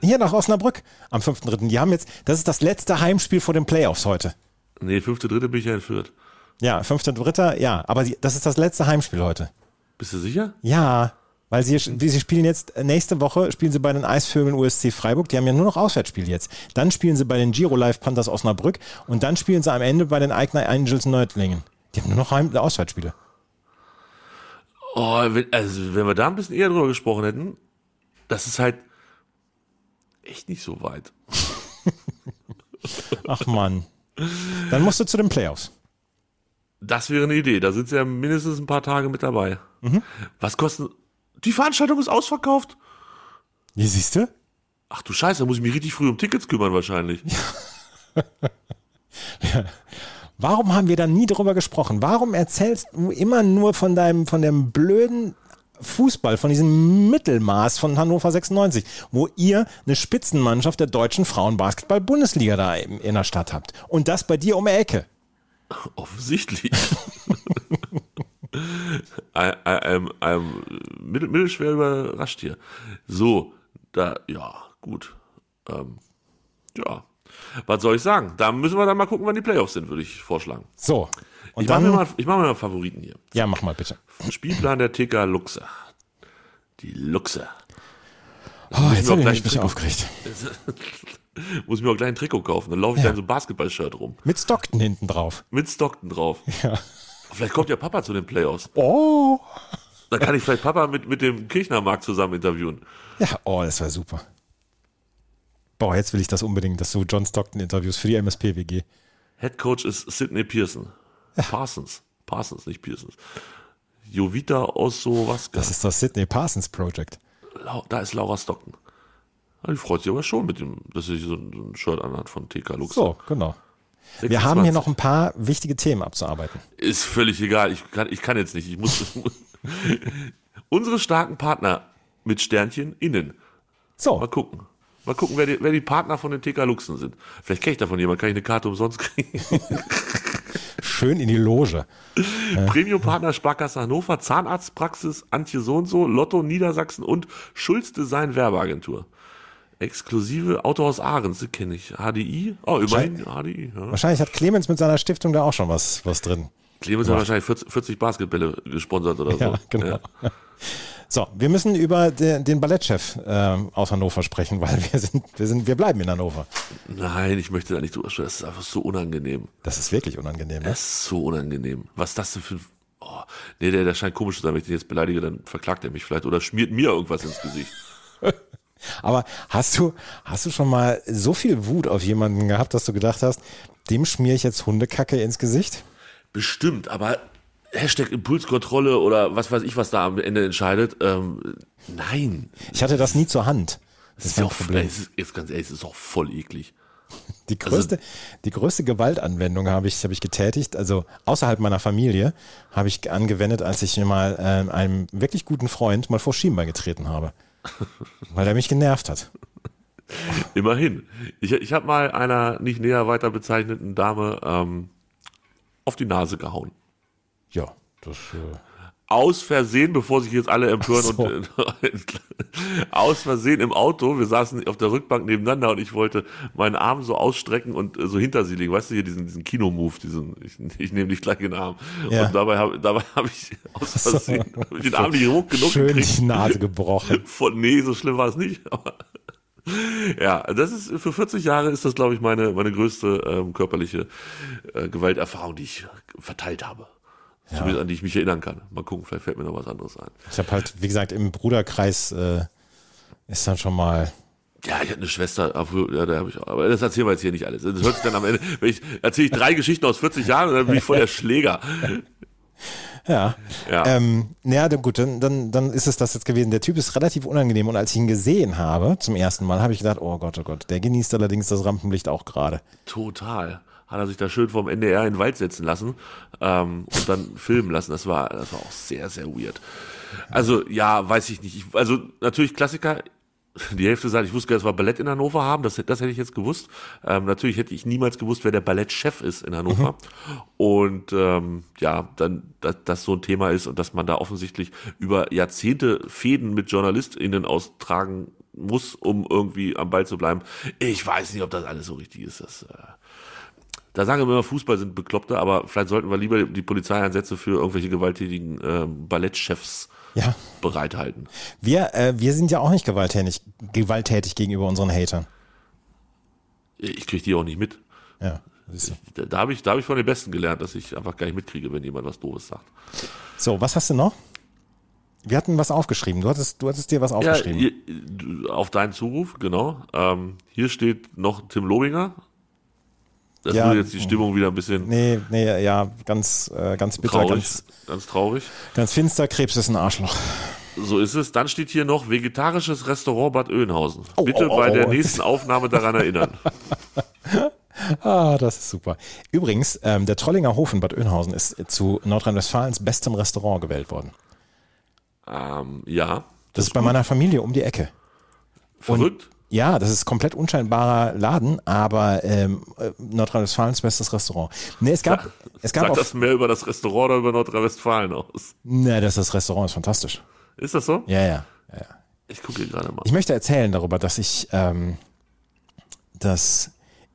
Hier nach Osnabrück am 5.3. Die haben jetzt, das ist das letzte Heimspiel vor den Playoffs heute. Nee, fünfte, dritte bin ich ja entführt. Ja, 5.3. Ja, aber sie, das ist das letzte Heimspiel heute. Bist du sicher? Ja, weil sie, sie spielen jetzt, nächste Woche spielen sie bei den Eisvögeln USC Freiburg, die haben ja nur noch Auswärtsspiel jetzt. Dann spielen sie bei den Giro Live Panthers Osnabrück und dann spielen sie am Ende bei den Eigner Angels Nördlingen. Die haben nur noch Heim Auswärtsspiele. Oh, wenn, also wenn wir da ein bisschen eher drüber gesprochen hätten, das ist halt echt nicht so weit. Ach Mann. Dann musst du zu den Playoffs. Das wäre eine Idee. Da sind sie ja mindestens ein paar Tage mit dabei. Mhm. Was kostet. Die Veranstaltung ist ausverkauft. Hier siehst du? Ach du Scheiße, da muss ich mich richtig früh um Tickets kümmern wahrscheinlich. Warum haben wir da nie drüber gesprochen? Warum erzählst du immer nur von deinem, von dem blöden Fußball, von diesem Mittelmaß von Hannover 96, wo ihr eine Spitzenmannschaft der deutschen Frauenbasketball-Bundesliga da in, in der Stadt habt? Und das bei dir um die Ecke. Offensichtlich. I'm mittel, mittelschwer überrascht hier. So, da, ja, gut. Ähm, ja. Was soll ich sagen? Da müssen wir dann mal gucken, wann die Playoffs sind, würde ich vorschlagen. So. Ich mache mir, mal- ich mach mir mal einen Favoriten hier. ja, mach mal bitte. Spielplan der TK Luxe. Die Luxe. Oh, jetzt habe ich mich ein bisschen ein aufgeregt. Muss ich mir auch gleich ein Trikot kaufen. Dann laufe ich Ja. da in so einem Basketball-Shirt rum. Mit Stockton hinten drauf. Mit Stockton drauf. Ja. Vielleicht kommt ja Papa zu den Playoffs. Oh. Dann kann ich vielleicht Papa mit, mit dem Kirchnermarkt zusammen interviewen. Ja, oh, das war super. Boah, jetzt will ich das unbedingt, dass du John Stockton Interviews für die MSP-WG. Head Coach ist Sidney Pearson. Parsons. Parsons, nicht Pearsons. Jovita Ossowaska. Das ist das Sydney Parsons Project. Da ist Laura Stockton. Ja, Die freut sich aber schon mit dem, dass sie so ein, so ein Shirt anhat von TK Lux. So, genau. Wir haben hier noch ein paar wichtige Themen abzuarbeiten. Ist völlig egal. Ich kann, ich kann jetzt nicht. Ich muss. Unsere starken Partner mit Sternchen innen. Mal So, gucken. Mal gucken, wer die, wer die Partner von den TK Luxen sind. Vielleicht kenne ich davon jemanden, kann ich eine Karte umsonst kriegen. schön in die Loge. Premium-Partner Sparkasse Hannover, Zahnarztpraxis, Antje so und so, Lotto Niedersachsen und Schulz Design Werbeagentur. Exklusive Autohaus Ahrens, kenne ich. HDI? Oh, immerhin HDI. Ja. Wahrscheinlich hat Clemens mit seiner Stiftung da auch schon was, was drin. Clemens hat wahrscheinlich 40, 40 Basketbälle gesponsert oder so. Ja, genau. So, wir müssen über den, den Ballettchef ähm, aus Hannover sprechen, weil wir sind, wir sind, wir bleiben in Hannover. Nein, ich möchte da nicht drüber sprechen. Das ist einfach so unangenehm. Das ist wirklich unangenehm. Ne? Das ist so unangenehm. Was das denn für ein. Oh, nee, der, der scheint komisch zu sein. Wenn ich den jetzt beleidige, dann verklagt er mich vielleicht oder schmiert mir irgendwas ins Gesicht. Aber hast du, hast du schon mal so viel Wut auf jemanden gehabt, dass du gedacht hast, dem schmiere ich jetzt Hundekacke ins Gesicht? Bestimmt, aber Hashtag Impulskontrolle oder was weiß ich, was da am Ende entscheidet. Ähm, nein. Ich hatte das nie zur Hand. Das Das ist ist mein auch, Problem. es ist, jetzt ganz ehrlich, es ist auch voll eklig. Die größte, die größte Gewaltanwendung habe ich, habe ich getätigt, also außerhalb meiner Familie, habe ich angewendet, als ich mir mal ähm, einem wirklich guten Freund mal vor Schienbein getreten habe. Weil er mich genervt hat. Immerhin. Ich, ich habe mal einer nicht näher weiter bezeichneten Dame ähm, auf die Nase gehauen. Ja, das. Äh, Aus Versehen, bevor sich jetzt alle empören so. und äh, aus Versehen im Auto, wir saßen auf der Rückbank nebeneinander und ich wollte meinen Arm so ausstrecken und äh, so hinter sie legen, weißt du hier diesen, diesen Kinomove, diesen ich, ich nehme dich gleich in den Arm Ja. und dabei habe dabei hab ich aus Versehen hab ich den Arm nicht hoch genug schön gekriegt. die Nase gebrochen. Von, nee, so schlimm war es nicht. Aber ja, das ist für 40 Jahre ist das, glaube ich, meine, meine größte ähm, körperliche äh, Gewalterfahrung, die ich verteilt habe. Zumindest an die ich mich erinnern kann. Mal gucken, vielleicht fällt mir noch was anderes ein. Ich habe halt, wie gesagt, im Bruderkreis äh, ist dann schon mal. Ja, ich hatte eine Schwester, ja, da habe ich auch, aber das erzählen wir jetzt hier nicht alles. Das hört sich dann am Ende, wenn ich erzähle ich drei Geschichten aus 40 Jahren und dann bin ich voll der Schläger. Ja. Ja. Ähm, ja, dann gut, dann, dann, dann ist es das jetzt gewesen. Der Typ ist relativ unangenehm und als ich ihn gesehen habe zum ersten Mal, habe ich gedacht, oh Gott, oh Gott, der genießt allerdings das Rampenlicht auch gerade. Total. Hat er sich da schön vom NDR in den Wald setzen lassen ähm, und dann filmen lassen. Das war, das war auch sehr, sehr weird. Also, ja, weiß ich nicht. Ich, also, natürlich Klassiker. Die Hälfte sagt, ich wusste gar nicht, dass wir Ballett in Hannover haben. Das, das hätte ich jetzt gewusst. Ähm, natürlich hätte ich niemals gewusst, wer der Ballettchef ist in Hannover. Und ähm, ja, dann, dass das so ein Thema ist und dass man da offensichtlich über Jahrzehnte Fäden mit JournalistInnen austragen muss, um irgendwie am Ball zu bleiben. Ich weiß nicht, ob das alles so richtig ist. Das, äh, da sagen wir immer, Fußball sind Bekloppte, aber vielleicht sollten wir lieber die Polizeieinsätze für irgendwelche gewalttätigen ähm, Ballettchefs Ja. bereithalten. Wir, äh, wir sind ja auch nicht gewalttätig, gewalttätig gegenüber unseren Hatern. Ich kriege die auch nicht mit. Ja. Da, da habe ich, da hab ich von den Besten gelernt, dass ich einfach gar nicht mitkriege, wenn jemand was Doofes sagt. So, was hast du noch? Wir hatten was aufgeschrieben. Du hattest, du hattest dir was Ja, aufgeschrieben. hier, du- auf deinen Zuruf, genau. Ähm, hier steht noch Tim Lobinger. Das Ja. würde jetzt die Stimmung wieder ein bisschen nee, nee, ja, ganz, äh, ganz bitter, traurig, ganz, ganz traurig. ganz finster. Krebs ist ein Arschloch. So ist es. Dann steht hier noch vegetarisches Restaurant Bad Oeynhausen. Oh, Bitte oh, oh, bei der oh. nächsten Aufnahme daran erinnern. Ah, das ist super. Übrigens, ähm, der Trollinger Hof in Bad Oeynhausen ist zu Nordrhein-Westfalens bestem Restaurant gewählt worden. ähm, ja. Das ist bei meiner Familie um die Ecke. Verrückt. Ja, das ist komplett unscheinbarer Laden, aber ähm, äh, Nordrhein-Westfalens bestes Restaurant. Nee, es gab, es gab Sagt das mehr über das Restaurant oder über Nordrhein-Westfalen aus? nee, das, das Restaurant ist fantastisch. Ist das so? Ja, ja, ja. Ich gucke hier gerade mal. Ich möchte erzählen darüber, dass ich, ähm, dass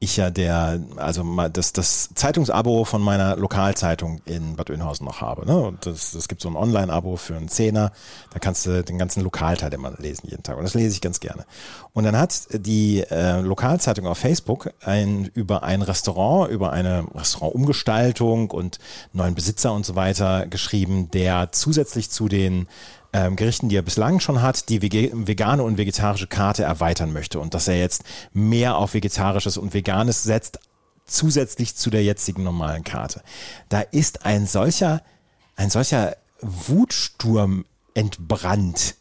ich ja der, also das, das Zeitungsabo von meiner Lokalzeitung in Bad Oeynhausen noch habe. Ne? Und das, das gibt so ein Online-Abo für einen Zehner. Da kannst du den ganzen Lokalteil immer lesen jeden Tag. Und das lese ich ganz gerne. Und dann hat die äh, Lokalzeitung auf Facebook ein, über ein Restaurant, über eine Restaurantumgestaltung und neuen Besitzer und so weiter geschrieben, der zusätzlich zu den ähm, Gerichten, die er bislang schon hat, die vegane und vegetarische Karte erweitern möchte und dass er jetzt mehr auf vegetarisches und veganes setzt, zusätzlich zu der jetzigen normalen Karte. Da ist ein solcher, ein solcher Wutsturm entbrannt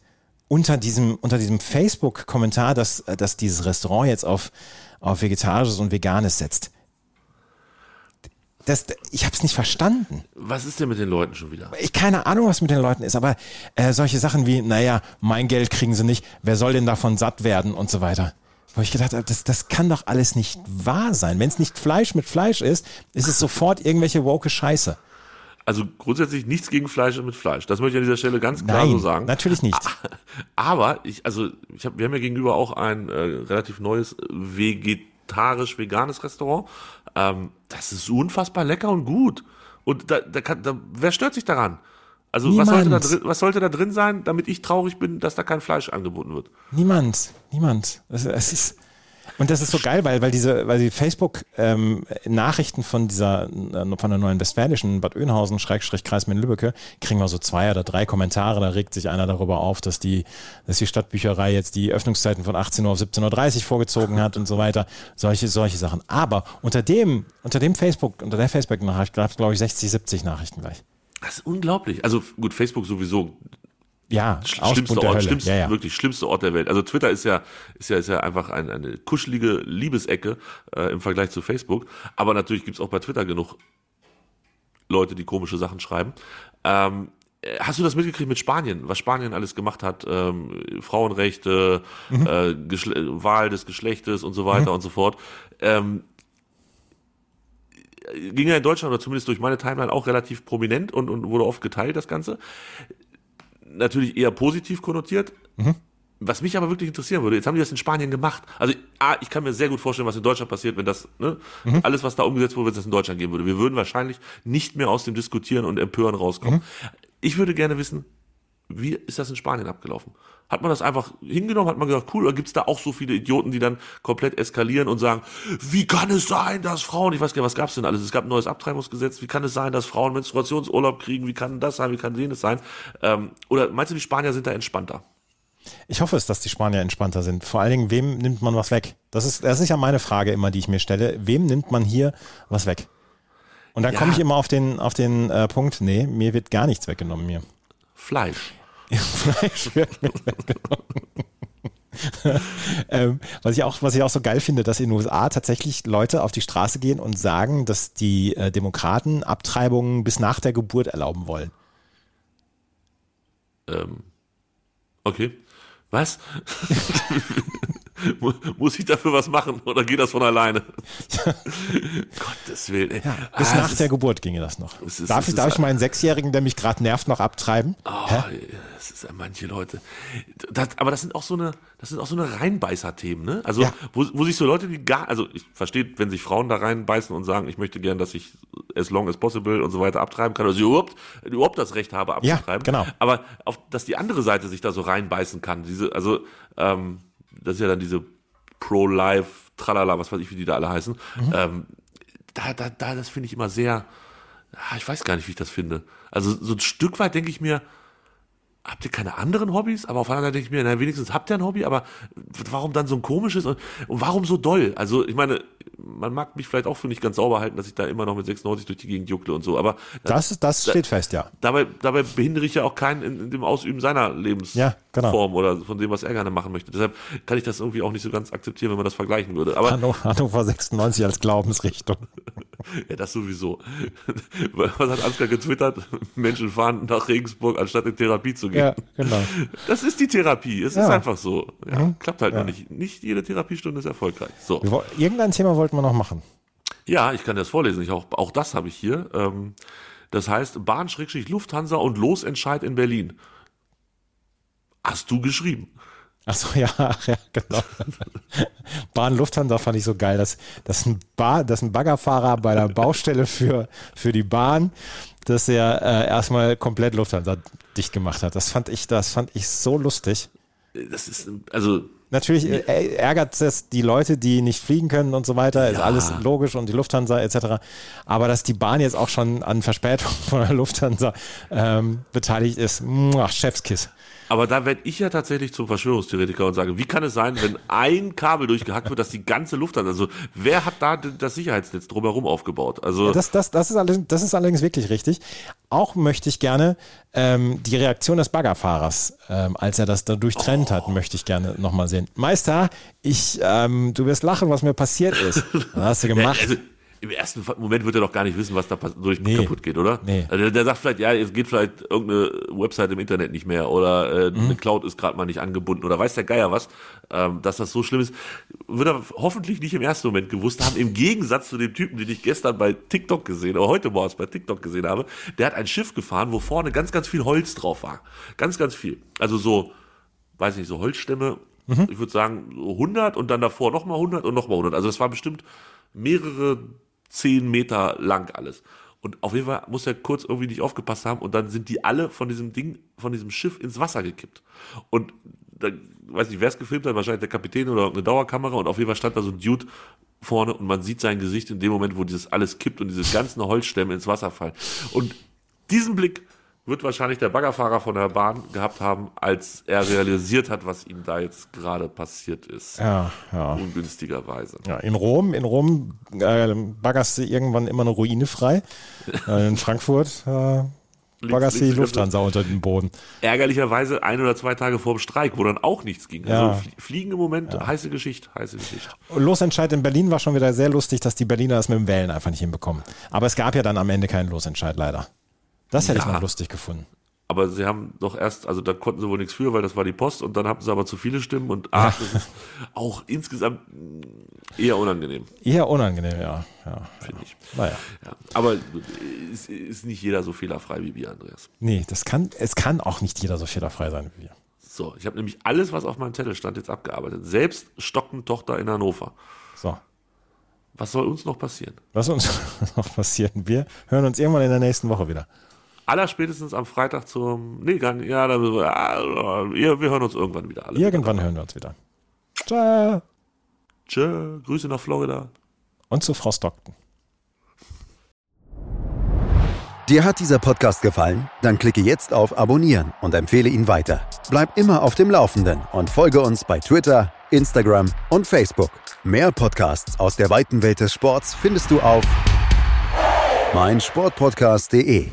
unter diesem, unter diesem Facebook-Kommentar, dass, dass dieses Restaurant jetzt auf, auf Vegetarisches und Veganes setzt. Das, ich habe es nicht verstanden. Was ist denn mit den Leuten schon wieder? Ich keine Ahnung, was mit den Leuten ist, aber äh, solche Sachen wie, naja, mein Geld kriegen sie nicht, wer soll denn davon satt werden und so weiter. Wo ich gedacht habe, das, das kann doch alles nicht wahr sein. Wenn es nicht Fleisch mit Fleisch ist, ist es sofort irgendwelche woke Scheiße. Also grundsätzlich nichts gegen Fleisch und mit Fleisch. Das möchte ich an dieser Stelle ganz klar Nein, so sagen. Natürlich nicht. Aber ich, also ich hab, wir haben ja gegenüber auch ein äh, relativ neues vegetarisch-veganes Restaurant. Ähm, das ist unfassbar lecker und gut. Und da, da kann, da, wer stört sich daran? Also was sollte, da drin, was sollte da drin sein, damit ich traurig bin, dass da kein Fleisch angeboten wird? Niemand, niemand. Es, es ist, und das ist so geil, weil, weil diese, weil die Facebook-Nachrichten ähm, von dieser, äh, von der neuen Westfälischen Bad Oeynhausen, Schrägstrich Kreis Lübbecke, kriegen wir so zwei oder drei Kommentare. Da regt sich einer darüber auf, dass die, dass die Stadtbücherei jetzt die Öffnungszeiten von 18 Uhr auf 17.30 Uhr vorgezogen hat und so weiter. Solche, solche Sachen. Aber unter dem, unter dem Facebook, unter der Facebook-Nachricht gab es, glaube ich, 60, 70 Nachrichten gleich. Das ist unglaublich. Also gut, Facebook sowieso ja, schlimmste Ort, schlimmste, ja, ja. wirklich schlimmste Ort der Welt. Also Twitter ist ja, ist ja, ist ja einfach ein, eine kuschelige Liebesecke äh, im Vergleich zu Facebook. Aber natürlich gibt's auch bei Twitter genug Leute, die komische Sachen schreiben. Ähm, äh, hast du das mitgekriegt mit Spanien, was Spanien alles gemacht hat? Ähm, Frauenrechte, mhm. äh, Wahl des Geschlechtes und so weiter mhm. und so fort. Ähm, ging ja in Deutschland oder zumindest durch meine Timeline auch relativ prominent und, und wurde oft geteilt, das Ganze natürlich eher positiv konnotiert. Mhm. Was mich aber wirklich interessieren würde, jetzt haben die das in Spanien gemacht. Also, A, ich kann mir sehr gut vorstellen, was in Deutschland passiert, wenn das, ne, mhm. alles, was da umgesetzt wurde, wenn es das in Deutschland geben würde. Wir würden wahrscheinlich nicht mehr aus dem Diskutieren und Empören rauskommen. Mhm. Ich würde gerne wissen, wie ist das in Spanien abgelaufen? Hat man das einfach hingenommen? Hat man gesagt, cool, oder gibt es da auch so viele Idioten, die dann komplett eskalieren und sagen, wie kann es sein, dass Frauen, ich weiß gar nicht, was gab es denn alles? Es gab ein neues Abtreibungsgesetz, wie kann es sein, dass Frauen Menstruationsurlaub kriegen? Wie kann das sein? Wie kann jenes sein? Ähm, oder meinst du, die Spanier sind da entspannter? Ich hoffe es, dass die Spanier entspannter sind. Vor allen Dingen, wem nimmt man was weg? Das ist, das ist ja meine Frage immer, die ich mir stelle. Wem nimmt man hier was weg? Und dann ja. komme ich immer auf den, auf den äh, Punkt, nee, mir wird gar nichts weggenommen mir. Fleisch. Fleisch wird mir ähm, was, ich auch, was ich auch so geil finde, dass in den USA tatsächlich Leute auf die Straße gehen und sagen, dass die äh, Demokraten Abtreibungen bis nach der Geburt erlauben wollen. Ähm, okay. Was? Muss ich dafür was machen oder geht das von alleine? Gottes Willen. Ja, bis ah, nach der Geburt ginge das noch. Ist, darf, ich, darf ich meinen Sechsjährigen, der mich gerade nervt, noch abtreiben? Oh, das ist manche Leute. Das, aber das sind auch so eine, das sind auch so eine Reinbeißer-Themen, ne? Also, ja. wo, wo sich so Leute, die gar, also ich verstehe, wenn sich Frauen da reinbeißen und sagen, ich möchte gern, dass ich as long as possible und so weiter abtreiben kann, oder sie überhaupt, überhaupt das Recht habe abzutreiben. Ja, genau. Aber auf, dass die andere Seite sich da so reinbeißen kann, diese, also, ähm, das ist ja dann diese Pro-Life, Tralala, was weiß ich, wie die da alle heißen. Mhm. Ähm, da, da, da, das finde ich immer sehr, ah, ich weiß gar nicht, wie ich das finde. Also so ein Stück weit denke ich mir, habt ihr keine anderen Hobbys? Aber auf der anderen Seite denke ich mir, na, wenigstens habt ihr ein Hobby, aber warum dann so ein komisches und, und warum so doll? Also ich meine, man mag mich vielleicht auch für nicht ganz sauber halten, dass ich da immer noch mit 96 durch die Gegend juckle und so, aber das, das, das steht fest, ja. Dabei, dabei behindere ich ja auch keinen in, in dem Ausüben seiner Lebensform ja, genau. oder von dem, was er gerne machen möchte. Deshalb kann ich das irgendwie auch nicht so ganz akzeptieren, wenn man das vergleichen würde. Aber Hannover 96 als Glaubensrichtung. ja, das sowieso. was hat Ansgar getwittert? Menschen fahren nach Regensburg, anstatt in Therapie zu gehen. Ja, genau. Das ist die Therapie. Es ja. ist einfach so. Ja, mhm. Klappt halt noch nicht. Nicht jede Therapiestunde ist erfolgreich. So. Irgendein Thema wollten wir noch machen. Ja, ich kann das vorlesen. Ich auch, auch das habe ich hier. Ähm, das heißt Bahn Lufthansa und Losentscheid in Berlin. Hast du geschrieben? Achso, ja, ja, genau. Bahn Lufthansa fand ich so geil, dass, dass, ein, Bar, dass ein Baggerfahrer bei der Baustelle für, für die Bahn, dass er äh, erstmal komplett Lufthansa dicht gemacht hat. Das fand ich, das fand ich so lustig. Das ist, also Natürlich äh, ärgert es die Leute, die nicht fliegen können und so weiter, ist Ja. alles logisch und die Lufthansa etc. Aber dass die Bahn jetzt auch schon an Verspätung von der Lufthansa ähm, beteiligt ist, muah, Chefskiss. Aber da werde ich ja tatsächlich zum Verschwörungstheoretiker und sage, wie kann es sein, wenn ein Kabel durchgehackt wird, dass die ganze Luft hat? Also wer hat da das Sicherheitsnetz drumherum aufgebaut? Also Das, das, das, ist allerdings, das ist allerdings wirklich richtig. Auch möchte ich gerne ähm, die Reaktion des Baggerfahrers, ähm, als er das da durchtrennt hat, möchte ich gerne nochmal sehen. Meister, ich, ähm, du wirst lachen, was mir passiert ist. Was hast du gemacht? Also, im ersten Moment wird er doch gar nicht wissen, was da durch Nee. kaputt geht, oder? Nee. Also der, der sagt vielleicht, ja, es geht vielleicht irgendeine Website im Internet nicht mehr oder äh, Mhm. eine Cloud ist gerade mal nicht angebunden oder weiß der Geier was, ähm, dass das so schlimm ist, wird er hoffentlich nicht im ersten Moment gewusst haben. Im Gegensatz zu dem Typen, den ich gestern bei TikTok gesehen oder heute morgens bei TikTok gesehen habe, der hat ein Schiff gefahren, wo vorne ganz, ganz viel Holz drauf war. Ganz, ganz viel. Also so, weiß nicht, so Holzstämme, Mhm. ich würde sagen so 100 und dann davor nochmal 100 und nochmal 100. Also das war bestimmt mehrere zehn Meter lang alles. Und auf jeden Fall muss er kurz irgendwie nicht aufgepasst haben und dann sind die alle von diesem Ding, von diesem Schiff ins Wasser gekippt. Und da, weiß nicht, wer es gefilmt hat, wahrscheinlich der Kapitän oder eine Dauerkamera und auf jeden Fall stand da so ein Dude vorne und man sieht sein Gesicht in dem Moment, wo dieses alles kippt und diese ganzen Holzstämme ins Wasser fallen. Und diesen Blick wird wahrscheinlich der Baggerfahrer von der Bahn gehabt haben, als er realisiert hat, was ihm da jetzt gerade passiert ist. Ja, ja. Ungünstigerweise. Ja, in Rom, in Rom äh, baggerst du irgendwann immer eine Ruine frei. Äh, in Frankfurt äh, baggerst du die Lufthansa unter den Boden. Ärgerlicherweise ein oder zwei Tage vor dem Streik, wo dann auch nichts ging. Ja. Also Flie- Fliegen im Moment, heiße Geschichte, heiße Geschichte. Losentscheid in Berlin war schon wieder sehr lustig, dass die Berliner das mit dem Wählen einfach nicht hinbekommen. Aber es gab ja dann am Ende keinen Losentscheid, leider. Das hätte ich Ja. noch lustig gefunden. Aber sie haben doch erst, also da konnten sie wohl nichts für, weil das war die Post und dann hatten sie aber zu viele Stimmen und ach, das ist auch insgesamt eher unangenehm, Eher unangenehm, ja. ja. finde ich. Naja. Ja. Aber es ist nicht jeder so fehlerfrei wie wir, Andreas. Nee, das kann, es kann auch nicht jeder so fehlerfrei sein wie wir. So, ich habe nämlich alles, was auf meinem Zettel stand, jetzt abgearbeitet. Selbst Stockentochter in Hannover. So. Was soll uns noch passieren? Was uns noch passiert? Wir hören uns irgendwann in der nächsten Woche wieder. Allerspätestens am Freitag zum. Nee, gar nicht. Ja, da, ja, wir wir hören uns irgendwann wieder alle. Irgendwann hören wir uns wieder. Ciao. Tschö, Grüße nach Florida. Und zu Frau Stockton. Dir hat dieser Podcast gefallen? Dann klicke jetzt auf Abonnieren und empfehle ihn weiter. Bleib immer auf dem Laufenden und folge uns bei Twitter, Instagram und Facebook. Mehr Podcasts aus der weiten Welt des Sports findest du auf meinsportpodcast.de.